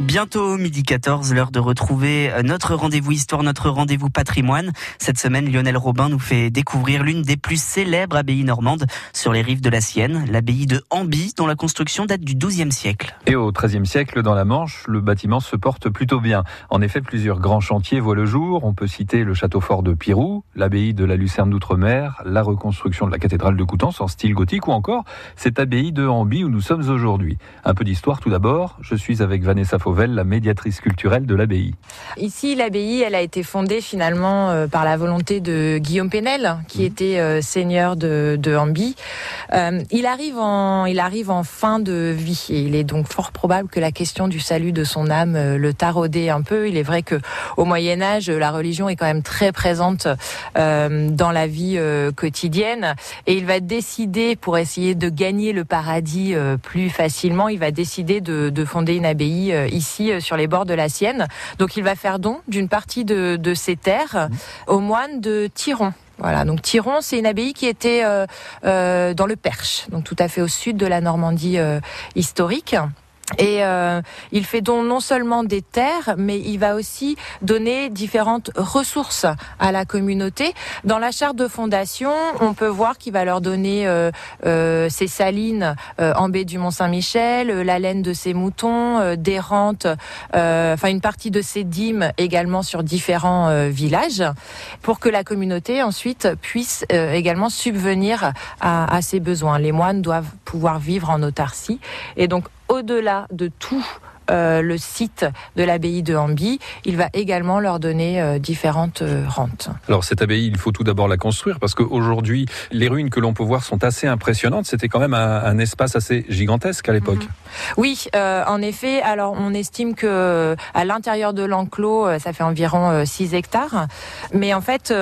Bientôt midi 14, l'heure de retrouver euh, notre rendez-vous histoire, notre rendez-vous patrimoine. Cette semaine, Lionel Robin nous fait découvrir l'une des plus célèbres abbayes normandes sur les rives de la Sienne, l'abbaye de Amby, dont la construction date du XIIe siècle. Et au XIIIe siècle, dans la Manche, le bâtiment se porte plutôt bien. En effet, plusieurs grands chantiers voient le jour. On peut citer le château fort de Pirou, l'abbaye de la Lucerne d'Outre-mer, la reconstruction de la cathédrale de Coutances en style gothique ou encore cette abbaye de Amby où nous sommes aujourd'hui. Un peu d'histoire tout d'abord. Je suis avec Vanessa la médiatrice culturelle de l'abbaye. Ici, l'abbaye, elle a été fondée finalement euh, par la volonté de Guillaume Pénel, qui mmh. était euh, seigneur de, de. Euh, il arrive en, il arrive en fin de vie et il est donc fort probable que la question du salut de son âme le taraudait un peu. Il est vrai que au Moyen Âge, la religion est quand même très présente dans la vie quotidienne et il va décider pour essayer de gagner le paradis plus facilement, il va décider de, de fonder une abbaye ici euh, sur les bords de la Sienne. Donc il va faire don d'une partie de, ses terres mmh. aux moines de Tiron. Voilà, donc Tiron, c'est une abbaye qui était euh, euh, dans le Perche, donc tout à fait au sud de la Normandie historique. Et euh, il fait donc non seulement des terres, mais il va aussi donner différentes ressources à la communauté. Dans la charte de fondation, on peut voir qu'il va leur donner euh, euh, ses salines en baie du Mont-Saint-Michel, la laine de ses moutons, des rentes, enfin une partie de ses dîmes également sur différents villages, pour que la communauté ensuite puisse également subvenir à, à ses besoins. Les moines doivent pouvoir vivre en autarcie, et donc au-delà de tout euh, le site de l'abbaye de Hamby, il va également leur donner euh, différentes euh, rentes. Alors cette abbaye, il faut tout d'abord la construire parce qu'aujourd'hui, les ruines que l'on peut voir sont assez impressionnantes. C'était quand même un, espace assez gigantesque à l'époque. Mhm. Oui, en effet. Alors on estime que à l'intérieur de l'enclos, ça fait environ 6 hectares, mais en fait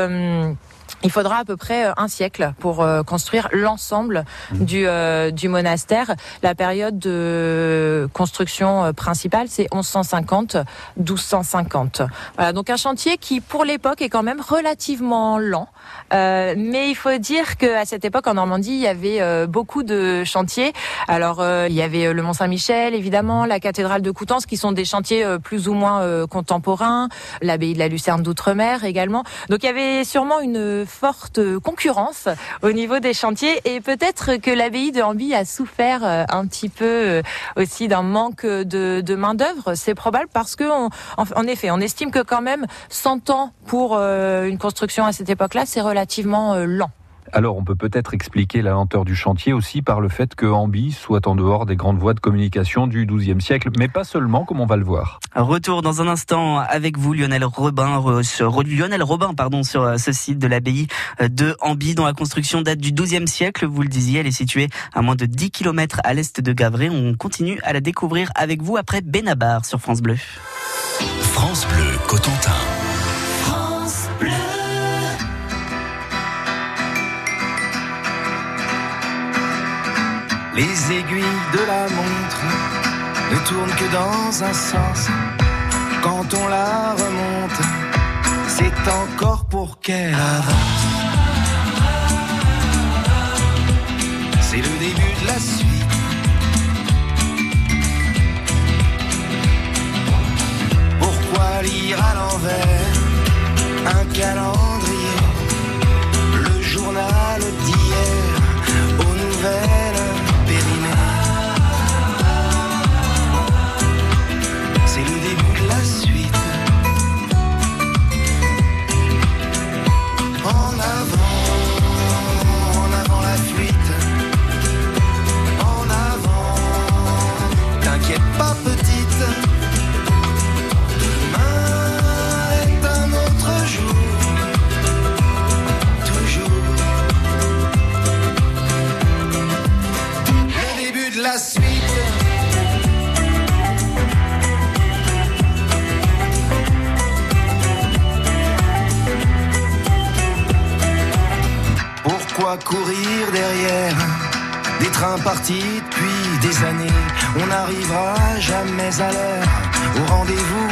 il faudra à peu près euh, un siècle pour euh, construire l'ensemble mmh. du, euh, du monastère. La période de construction principale, c'est 1150-1250. Voilà, donc un chantier qui, pour l'époque, est quand même relativement lent. Euh, mais il faut dire qu'à cette époque, en Normandie, il y avait beaucoup de chantiers. Alors, il y avait le Mont-Saint-Michel, évidemment, la cathédrale de Coutances, qui sont des chantiers plus ou moins contemporains, l'abbaye de la Lucerne d'Outre-mer également. Donc, il y avait sûrement une forte concurrence au niveau des chantiers et peut-être que l'abbaye de Hamby a souffert euh, un petit peu euh, aussi d'un manque de, de main d'œuvre. C'est probable parce que, en, effet, on estime que quand même 100 ans pour euh, une construction à cette époque-là, c'est relativement lent. Alors, on peut peut-être expliquer la lenteur du chantier aussi par le fait que Ambi soit en dehors des grandes voies de communication du XIIe siècle, mais pas seulement, comme on va le voir. Retour dans un instant avec vous, Lionel Robin, sur, Lionel Robin, pardon, sur euh, ce site de l'abbaye euh, de Ambi, dont la construction date du XIIe siècle. Vous le disiez, elle est située à moins de 10 km à l'est de Gavray. On continue à la découvrir avec vous après Benabar sur France Bleu. France Bleu, Cotentin. Les aiguilles de la montre ne tournent que dans un sens. Quand on la remonte, c'est encore pour qu'elle avance. C'est le début de la suite. Pourquoi lire à l'envers un calendrier, des trains partis depuis des années. On n'arrivera jamais à l'heure au rendez-vous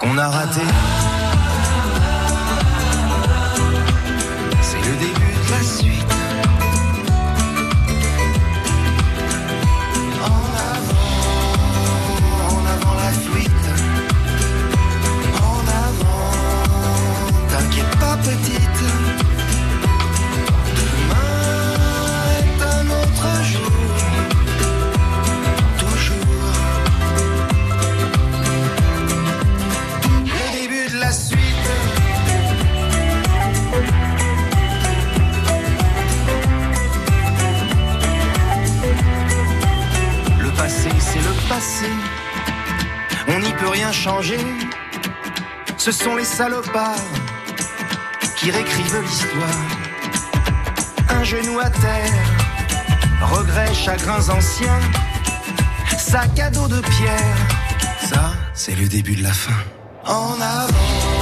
qu'on a raté. On n'y peut rien changer. Ce sont les salopards qui réécrivent l'histoire. Un genou à terre, regrets, chagrins anciens, sac à dos de pierre. Ça, c'est le début de la fin. En avant,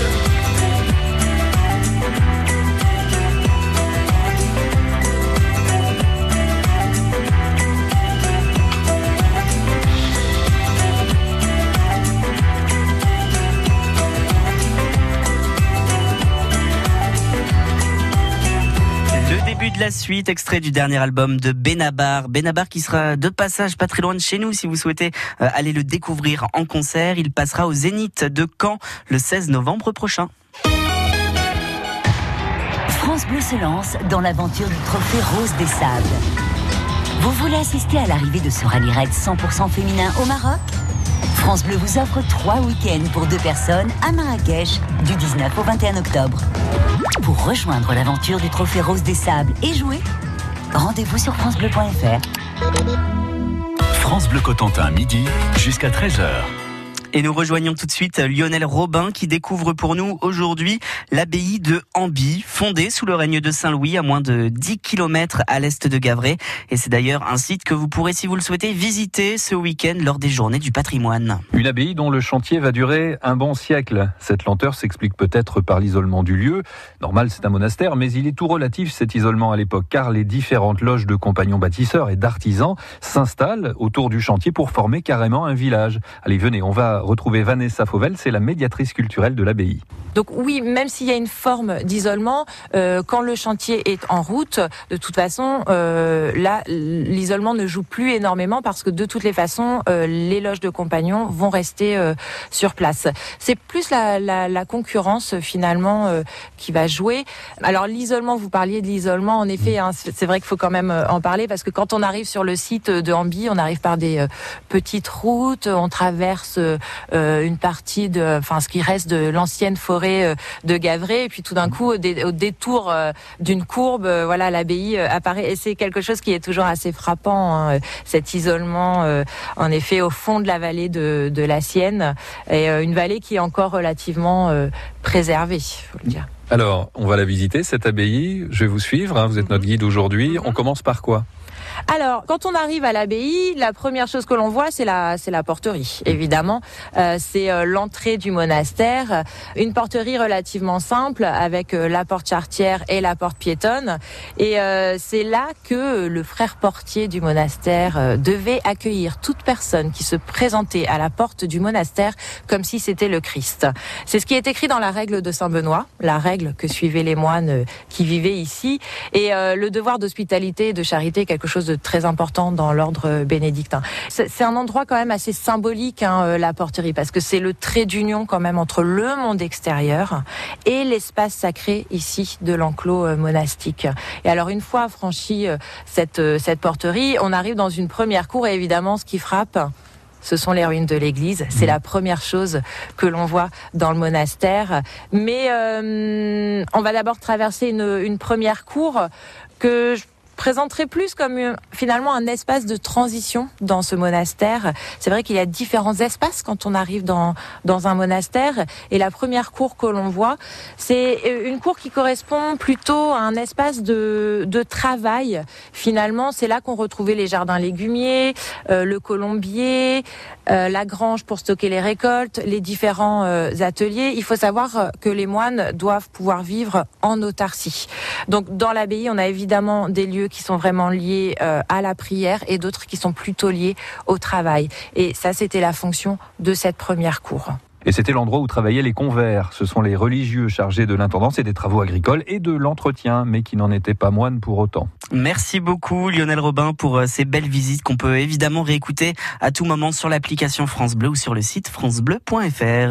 la suite. Début de la suite, extrait du dernier album de Benabar. Benabar qui sera de passage pas très loin de chez nous si vous souhaitez euh, aller le découvrir en concert. Il passera au Zénith de Caen le 16 novembre prochain. France Bleu se lance dans l'aventure du trophée Rose des Sables. Vous voulez assister à l'arrivée de ce rallye raid 100% féminin au Maroc? France Bleu vous offre trois week-ends pour deux personnes à Marrakech du 19 au 21 octobre. Pour rejoindre l'aventure du trophée Rose des Sables et jouer, rendez-vous sur francebleu.fr. France Bleu Cotentin, midi jusqu'à 13h. Et nous rejoignons tout de suite Lionel Robin qui découvre pour nous aujourd'hui l'abbaye de Amby, fondée sous le règne de Saint-Louis à moins de 10 km à l'est de Gavray. Et c'est d'ailleurs un site que vous pourrez, si vous le souhaitez, visiter ce week-end lors des journées du patrimoine. Une abbaye dont le chantier va durer un bon siècle. Cette lenteur s'explique peut-être par l'isolement du lieu. Normal, c'est un monastère, mais il est tout relatif cet isolement à l'époque, car les différentes loges de compagnons bâtisseurs et d'artisans s'installent autour du chantier pour former carrément un village. Allez, venez, on va retrouver Vanessa Fauvel, c'est la médiatrice culturelle de l'abbaye. Donc oui, même s'il y a une forme d'isolement, euh, quand le chantier est en route, de toute façon, euh, là, l'isolement ne joue plus énormément parce que de toutes les façons, euh, les loges de compagnons vont rester sur place. C'est plus la, concurrence finalement qui va jouer. Alors l'isolement, vous parliez de l'isolement, en effet, hein, c'est vrai qu'il faut quand même en parler parce que quand on arrive sur le site de Ambi, on arrive par des petites routes, on traverse une partie de, enfin ce qui reste de l'ancienne forêt euh, de Gavray, et puis tout d'un coup, au, dé- au détour euh, d'une courbe, euh, voilà, l'abbaye euh, apparaît, et c'est quelque chose qui est toujours assez frappant, hein, cet isolement, euh, en effet, au fond de la vallée de, de la Sienne, et euh, une vallée qui est encore relativement euh, préservée, faut le dire. Alors, on va la visiter, cette abbaye. Je vais vous suivre, hein, vous êtes notre guide aujourd'hui. On commence par quoi? Alors, quand on arrive à l'abbaye, la première chose que l'on voit, c'est la, c'est la porterie, évidemment. Euh, c'est euh, l'entrée du monastère, une porterie relativement simple avec euh, la porte chartière et la porte piétonne. Et euh, c'est là que le frère portier du monastère devait accueillir toute personne qui se présentait à la porte du monastère comme si c'était le Christ. C'est ce qui est écrit dans la règle de Saint Benoît, la règle que suivaient les moines qui vivaient ici. Et le devoir d'hospitalité et de charité est quelque chose très important dans l'ordre bénédictin. C'est un endroit quand même assez symbolique, hein, euh, la porterie, parce que c'est le trait d'union quand même entre le monde extérieur et l'espace sacré ici de l'enclos euh, monastique. Et alors une fois franchi euh, cette, cette porterie, on arrive dans une première cour et évidemment ce qui frappe, ce sont les ruines de l'église. C'est la première chose que l'on voit dans le monastère. Mais on va d'abord traverser une, une première cour que je présenterai plus comme euh, finalement un espace de transition dans ce monastère. C'est vrai qu'il y a différents espaces quand on arrive dans, dans un monastère. Et la première cour que l'on voit, c'est euh, une cour qui correspond plutôt à un espace de, de travail. Finalement, c'est là qu'on retrouvait les jardins légumiers, euh, le colombier, la grange pour stocker les récoltes, les différents ateliers. Il faut savoir que les moines doivent pouvoir vivre en autarcie. Donc dans l'abbaye, on a évidemment des lieux qui sont vraiment liés euh, à la prière et d'autres qui sont plutôt liés au travail. Et ça, c'était la fonction de cette première cour. Et c'était l'endroit où travaillaient les convers. Ce sont les religieux chargés de l'intendance et des travaux agricoles et de l'entretien, mais qui n'en étaient pas moines pour autant. Merci beaucoup Lionel Robin pour euh, ces belles visites qu'on peut évidemment réécouter à tout moment sur l'application France Bleu ou sur le site francebleu.fr.